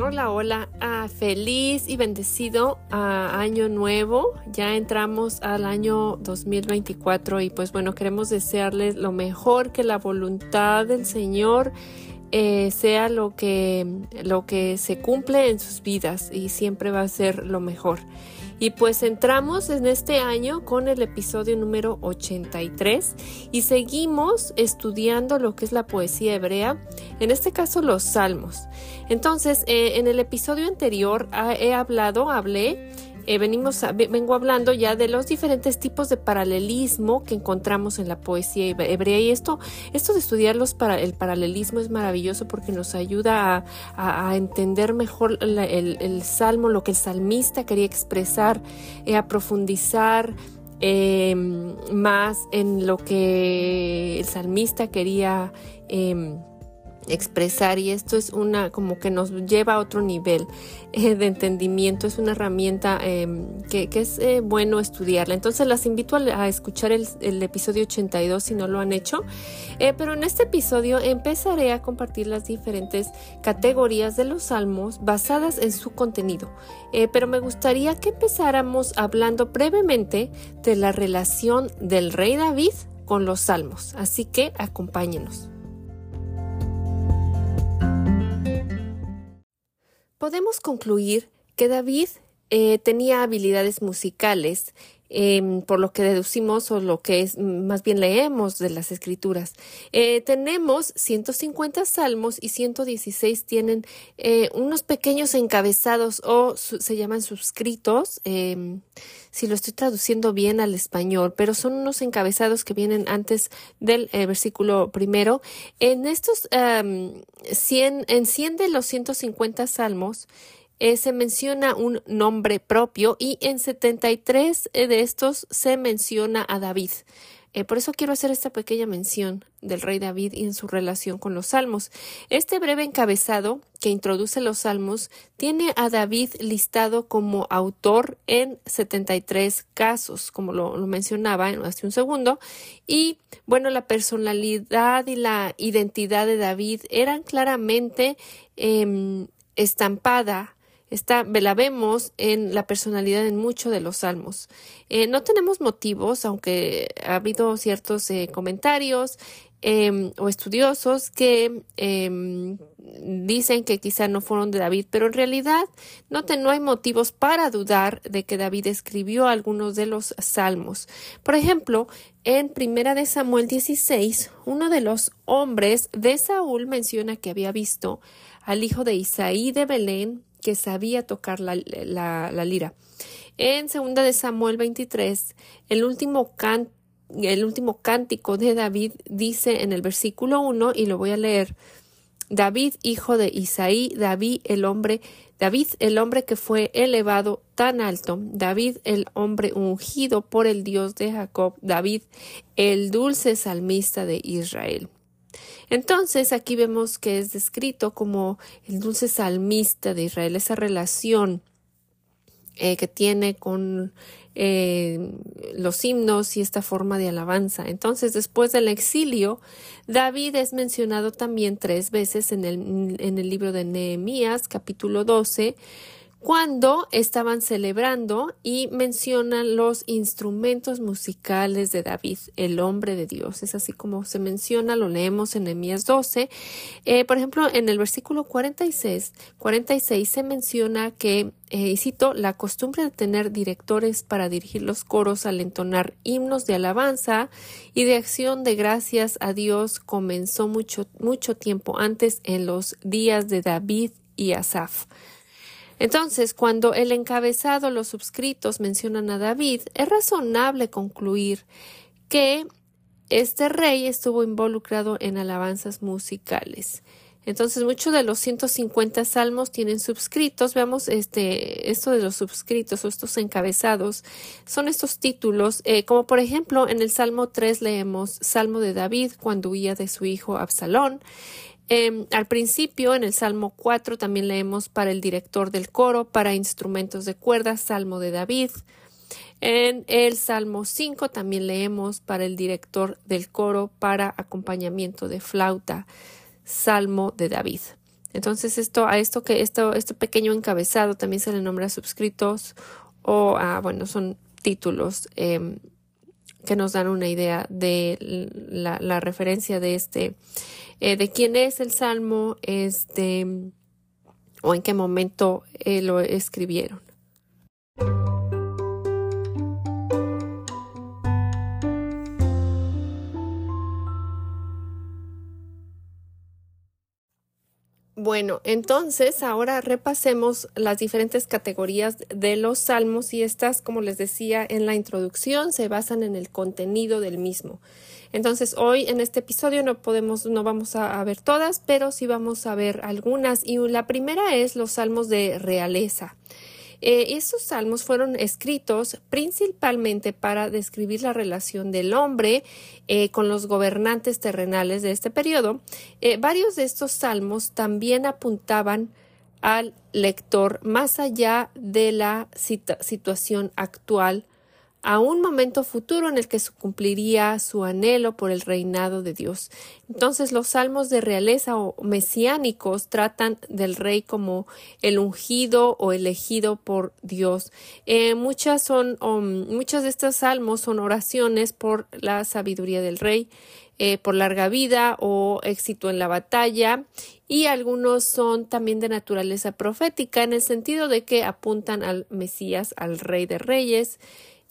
Hola, hola, ah, feliz y bendecido ah, año nuevo. Ya entramos al año 2024 y pues bueno, queremos desearles lo mejor, que la voluntad del Señor eh, sea lo que, lo que se cumple en sus vidas y siempre va a ser lo mejor. Y pues entramos en este año con el episodio número 83 y seguimos estudiando lo que es la poesía hebrea, en este caso los salmos. Entonces, eh, en el episodio anterior ah, he hablado, hablé eh, venimos vengo hablando ya de los diferentes tipos de paralelismo que encontramos en la poesía hebrea y esto, esto de estudiar para, el paralelismo es maravilloso porque nos ayuda a, entender mejor el, salmo, lo que el salmista quería expresar, eh, a profundizar. Em, más en lo que el salmista quería eh, expresar y esto es una como que nos lleva a otro nivel eh, de entendimiento es una herramienta em, que, es eh, bueno estudiarla. Entonces las invito a, escuchar el, episodio 82 si no lo han hecho. Eh, pero en este episodio empezaré a compartir las diferentes categorías de los salmos basadas en su contenido. Pero me gustaría que empezáramos hablando brevemente de la relación del rey David con los salmos. Así que acompáñenos Podemos concluir que David eh, tenía habilidades musicales, em, por lo que deducimos o lo que es más bien leemos de las escrituras. Eh, tenemos 150 salmos y 116 tienen eh, unos pequeños encabezados o se llaman suscritos, em, si lo estoy traduciendo bien al español, pero son unos encabezados que vienen antes del versículo primero. En estos 100, en 100 de los 150 salmos, eh, se menciona un nombre propio y en 73 eh, de estos se menciona a David. Eh, por eso quiero hacer esta pequeña mención del rey David y en su relación con los salmos. Este breve encabezado que introduce los salmos tiene a David listado como autor en 73 casos, como lo, mencionaba hace un segundo. Y bueno, la personalidad y la identidad de David eran claramente em, estampada Esta, la vemos en la personalidad en muchos de los salmos. Eh, no tenemos motivos, aunque ha habido ciertos eh, comentarios em, o estudiosos que em, dicen que quizá no fueron de David, pero en realidad no, no hay motivos para dudar de que David escribió algunos de los salmos. Por ejemplo, en Primera de Samuel 16, uno de los hombres de Saúl menciona que había visto al hijo de Isaí de Belén que sabía tocar la, lira. En segunda de Samuel 23, el último el último cántico de David dice en el versículo 1 y lo voy a leer. David, hijo de Isaí, David el hombre, David el hombre que fue elevado tan alto, David el hombre ungido por el Dios de Jacob, David el dulce salmista de Israel. Entonces aquí vemos que es descrito como el dulce salmista de Israel, esa relación eh, que tiene con eh, los himnos y esta forma de alabanza. Entonces, después del exilio, David es mencionado también tres veces en el, en el libro de Nehemías, capítulo 12, cuando estaban celebrando y mencionan los instrumentos musicales de David, el hombre de Dios. Es así como se menciona, lo leemos en Nehemías 12. Eh, por ejemplo, en el versículo 46, 46 se menciona que, eh, y cito, la costumbre de tener directores para dirigir los coros al entonar himnos de alabanza y de acción de gracias a Dios comenzó mucho, mucho tiempo antes en los días de David y Asaf. Entonces, cuando el encabezado, los subscritos mencionan a David, es razonable concluir que este rey estuvo involucrado en alabanzas musicales. Entonces, muchos de los 150 salmos tienen subscritos. Veamos este, esto de los subscritos o estos encabezados. Son estos títulos, eh, como por ejemplo en el Salmo 3 leemos Salmo de David cuando huía de su hijo Absalón. Em, al principio, en el Salmo 4, también leemos para el director del coro, para instrumentos de cuerdas, Salmo de David. En el Salmo 5 también leemos para el director del coro, para acompañamiento de flauta, Salmo de David. Entonces esto a esto que esto este pequeño encabezado también se le nombra subscritos o ah, bueno son títulos em, que nos dan una idea de la, referencia de este eh, de quién es el salmo este o en qué momento eh, lo escribieron. Bueno, entonces ahora repasemos las diferentes categorías de los salmos y estas, como les decía en la introducción, se basan en el contenido del mismo. Entonces, hoy en este episodio no podemos, no vamos a, ver todas, pero sí vamos a ver algunas. Y la primera es los salmos de realeza. Eh, estos salmos fueron escritos principalmente para describir la relación del hombre eh, con los gobernantes terrenales de este periodo. Eh, varios de estos salmos también apuntaban al lector más allá de la situación actual a un momento futuro en el que cumpliría su anhelo por el reinado de Dios. Entonces los salmos de realeza o mesiánicos tratan del rey como el ungido o elegido por Dios. Eh, muchas son um, muchas de estos salmos son oraciones por la sabiduría del rey. Eh, por larga vida o éxito en la batalla y algunos son también de naturaleza profética en el sentido de que apuntan al Mesías, al Rey de Reyes,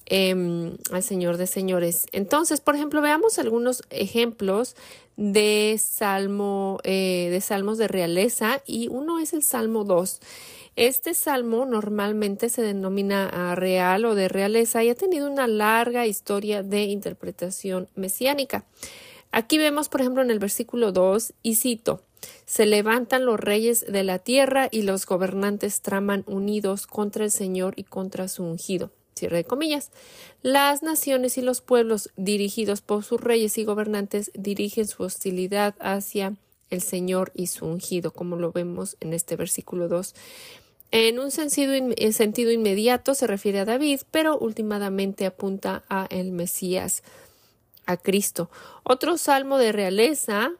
Em, al Señor de Señores. Entonces, por ejemplo, veamos algunos ejemplos de salmo, eh, de salmos de realeza y uno es el Salmo 2. Este salmo normalmente se denomina real o de realeza y ha tenido una larga historia de interpretación mesiánica. Aquí vemos, por ejemplo, en el versículo 2, y cito, se levantan los reyes de la tierra y los gobernantes traman unidos contra el Señor y contra su ungido cierre de comillas. Las naciones y los pueblos dirigidos por sus reyes y gobernantes dirigen su hostilidad hacia el Señor y su ungido, como lo vemos en este versículo 2. En un sentido, en sentido inmediato se refiere a David, pero últimamente apunta a el Mesías, a Cristo. Otro salmo de realeza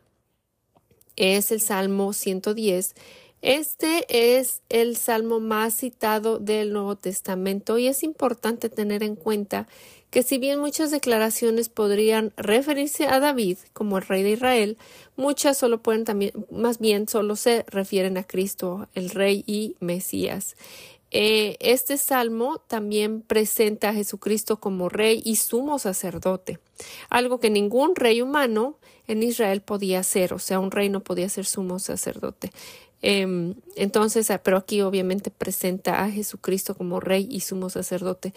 es el Salmo 110 este es el salmo más citado del Nuevo Testamento y es importante tener en cuenta que si bien muchas declaraciones podrían referirse a David como el rey de Israel, muchas solo pueden también, más bien solo se refieren a Cristo, el rey y Mesías. Eh, este salmo también presenta a Jesucristo como rey y sumo sacerdote, algo que ningún rey humano en Israel podía hacer, o sea, un rey no podía ser sumo sacerdote. Em, entonces, ah, pero aquí obviamente presenta a Jesucristo como Rey y sumo sacerdote.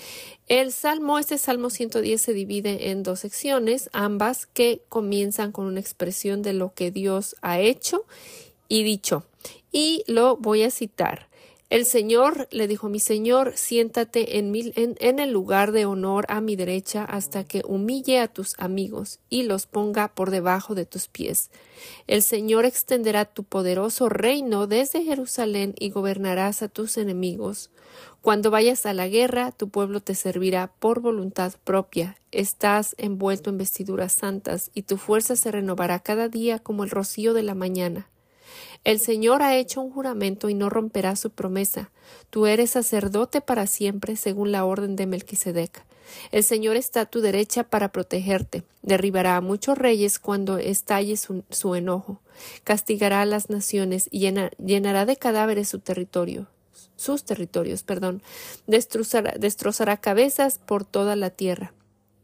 El Salmo, este Salmo 110 se divide en dos secciones, ambas que comienzan con una expresión de lo que Dios ha hecho y dicho. Y lo voy a citar. El Señor le dijo mi Señor, siéntate en, el lugar de honor a mi derecha hasta que humille a tus amigos y los ponga por debajo de tus pies. El Señor extenderá tu poderoso reino desde Jerusalén y gobernarás a tus enemigos. Cuando vayas a la guerra, tu pueblo te servirá por voluntad propia. Estás envuelto en vestiduras santas y tu fuerza se renovará cada día como el rocío de la mañana. El Señor ha hecho un juramento y no romperá su promesa. Tú eres sacerdote para siempre, según la orden de Melquisedec. El Señor está a tu derecha para protegerte. Derribará a muchos reyes cuando estalle su, enojo. Castigará a las naciones y llenará de cadáveres su territorio sus territorios, perdón, destrozará cabezas por toda la tierra,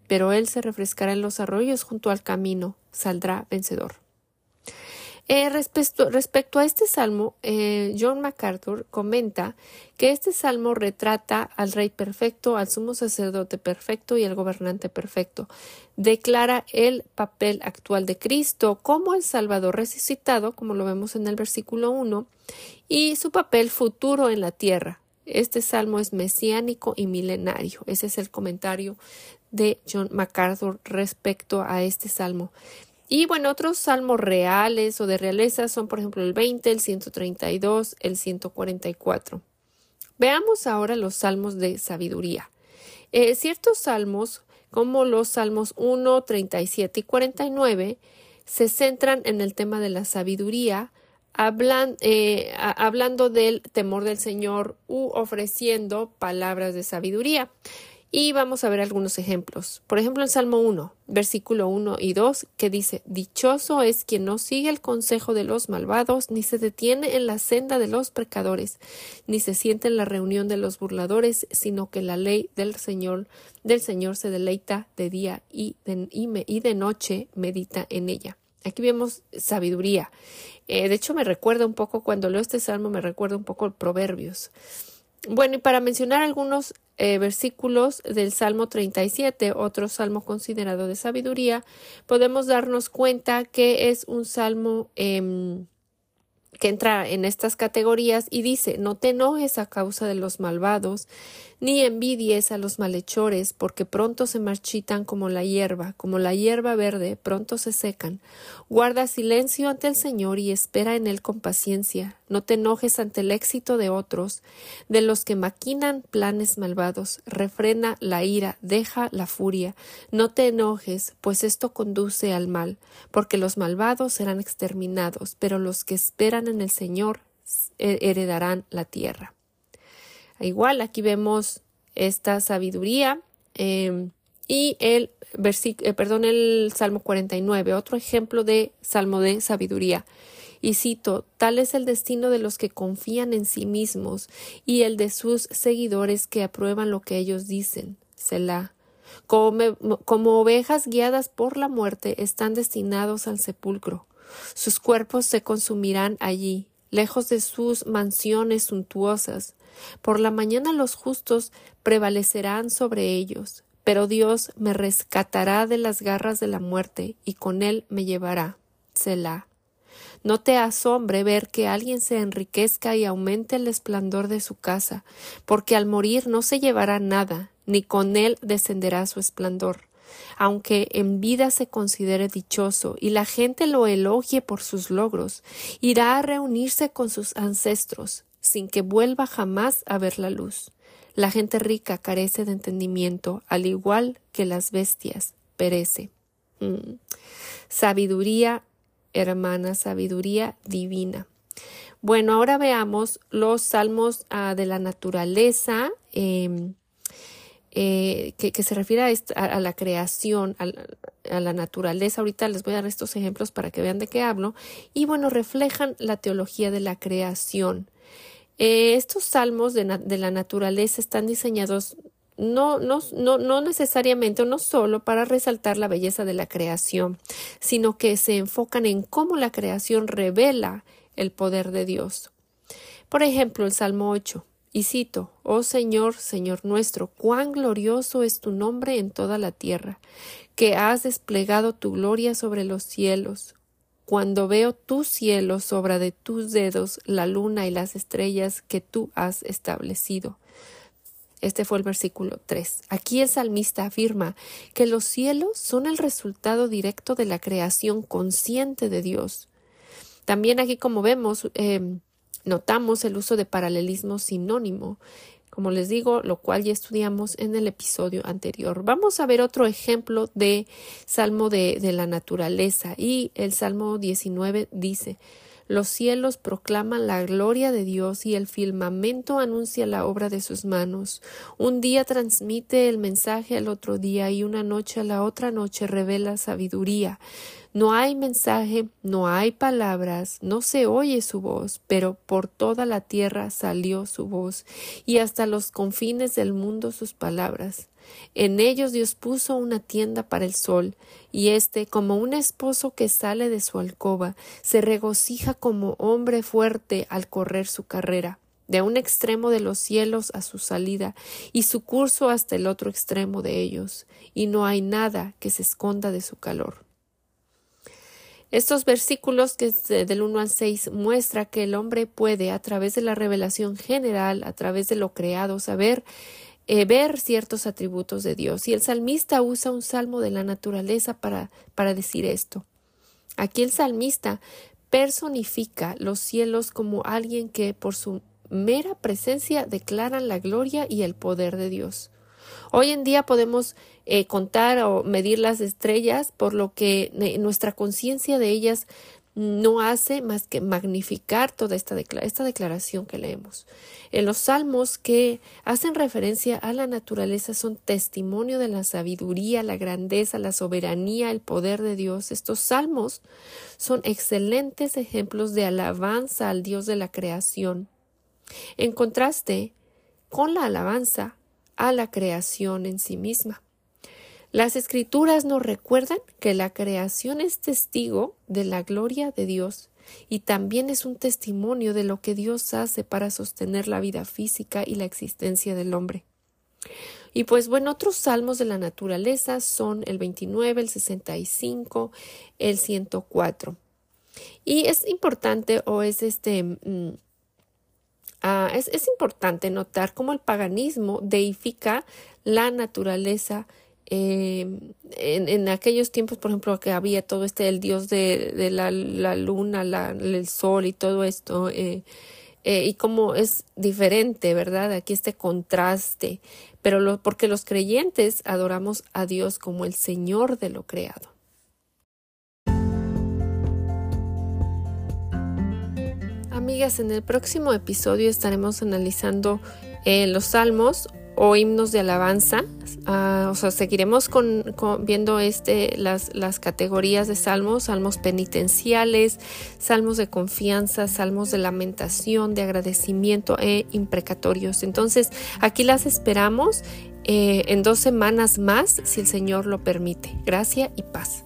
pero él se refrescará en los arroyos junto al camino, saldrá vencedor. Eh, respecto, a este salmo, eh, John MacArthur comenta que este salmo retrata al rey perfecto, al sumo sacerdote perfecto y al gobernante perfecto. Declara el papel actual de Cristo como el Salvador resucitado, como lo vemos en el versículo 1, y su papel futuro en la tierra. Este salmo es mesiánico y milenario. Ese es el comentario de John MacArthur respecto a este salmo. Y bueno, otros salmos reales o de realeza son, por ejemplo, el 20, el 132, el 144. Veamos ahora los salmos de sabiduría. Eh, ciertos salmos, como los salmos 1, 37 y 49, se centran en el tema de la sabiduría eh, hablando del temor del Señor u ofreciendo palabras de sabiduría. Y vamos a ver algunos ejemplos. Por ejemplo, en Salmo 1, versículo 1 y 2, que dice, Dichoso es quien no sigue el consejo de los malvados, ni se detiene en la senda de los pecadores, ni se siente en la reunión de los burladores, sino que la ley del Señor, del Señor se deleita de día y de, noche medita en ella. Aquí vemos sabiduría. Eh, de hecho, me recuerda un poco, cuando leo este salmo, me recuerda un poco Proverbios. Bueno, y para mencionar algunos eh, versículos del Salmo 37, otro salmo considerado de sabiduría, podemos darnos cuenta que es un salmo em, que entra en estas categorías y dice, no te enojes a causa de los malvados, ni envidies a los malhechores, porque pronto se marchitan como la hierba, como la hierba verde, pronto se secan. Guarda silencio ante el Señor y espera en él con paciencia. No te enojes ante el éxito de otros, de los que maquinan planes malvados. Refrena la ira, deja la furia. No te enojes, pues esto conduce al mal, porque los malvados serán exterminados, pero los que esperan en el Señor heredarán la tierra. Igual aquí vemos esta sabiduría em, y el eh, perdón, el Salmo 49, otro ejemplo de Salmo de sabiduría. Y cito, tal es el destino de los que confían en sí mismos y el de sus seguidores que aprueban lo que ellos dicen. Selah. Como ovejas guiadas por la muerte están destinados al sepulcro. Sus cuerpos se consumirán allí, lejos de sus mansiones suntuosas. Por la mañana los justos prevalecerán sobre ellos, pero Dios me rescatará de las garras de la muerte y con él me llevará. Selah. No te asombre ver que alguien se enriquezca y aumente el esplendor de su casa, porque al morir no se llevará nada, ni con él descenderá su esplendor. Aunque en vida se considere dichoso y la gente lo elogie por sus logros, irá a reunirse con sus ancestros, sin que vuelva jamás a ver la luz. La gente rica carece de entendimiento, al igual que las bestias, perece. Mm. Sabiduría, hermana, sabiduría divina. Bueno, ahora veamos los salmos ah, de la naturaleza, em, eh, que, se refiere a, la creación, a, la naturaleza. Ahorita les voy a dar estos ejemplos para que vean de qué hablo. Y bueno, reflejan la teología de la creación. Eh, estos salmos de, la naturaleza están diseñados no, no, no, necesariamente o no solo para resaltar la belleza de la creación, sino que se enfocan en cómo la creación revela el poder de Dios. Por ejemplo, el Salmo 8. Y cito, Oh Señor, Señor nuestro, cuán glorioso es tu nombre en toda la tierra, que has desplegado tu gloria sobre los cielos. Cuando veo tu cielo, obra de tus dedos, la luna y las estrellas que tú has establecido. Este fue el versículo 3. Aquí el salmista afirma que los cielos son el resultado directo de la creación consciente de Dios. También aquí, como vemos, eh, notamos el uso de paralelismo sinónimo como les digo, lo cual ya estudiamos en el episodio anterior. Vamos a ver otro ejemplo de Salmo de, la naturaleza y el Salmo 19 dice los cielos proclaman la gloria de Dios y el firmamento anuncia la obra de sus manos. Un día transmite el mensaje al otro día y una noche a la otra noche revela sabiduría. No hay mensaje, no hay palabras, no se oye su voz, pero por toda la tierra salió su voz, y hasta los confines del mundo sus palabras. En ellos Dios puso una tienda para el sol, y éste, como un esposo que sale de su alcoba, se regocija como hombre fuerte al correr su carrera de un extremo de los cielos a su salida y su curso hasta el otro extremo de ellos, y no hay nada que se esconda de su calor. Estos versículos que del 1 al 6 muestra que el hombre puede a través de la revelación general, a través de lo creado, saber eh, ver ciertos atributos de Dios. Y el salmista usa un salmo de la naturaleza para, para decir esto. Aquí el salmista personifica los cielos como alguien que por su mera presencia declaran la gloria y el poder de Dios. Hoy en día podemos eh, contar o medir las estrellas, por lo que eh, nuestra conciencia de ellas no hace más que magnificar toda esta, esta declaración que leemos. En los salmos que hacen referencia a la naturaleza son testimonio de la sabiduría, la grandeza, la soberanía, el poder de Dios. Estos salmos son excelentes ejemplos de alabanza al Dios de la creación. En contraste con la alabanza a la creación en sí misma. Las escrituras nos recuerdan que la creación es testigo de la gloria de Dios y también es un testimonio de lo que Dios hace para sostener la vida física y la existencia del hombre. Y pues bueno, otros salmos de la naturaleza son el 29, el 65, el 104. Y es importante o es este... Ah, es, es importante notar cómo el paganismo deifica la naturaleza eh, en, aquellos tiempos, por ejemplo, que había todo este, el dios de, la, luna, el sol y todo esto, eh, eh, y cómo es diferente, ¿verdad? Aquí este contraste, pero lo, porque los creyentes adoramos a Dios como el Señor de lo creado. Amigas, en el próximo episodio estaremos analizando los salmos o himnos de alabanza. Ah, o sea, seguiremos con, viendo este, las, las categorías de salmos, salmos penitenciales, salmos de confianza, salmos de lamentación, de agradecimiento e imprecatorios. Entonces, aquí las esperamos eh, en dos semanas más, si el Señor lo permite. Gracia y paz.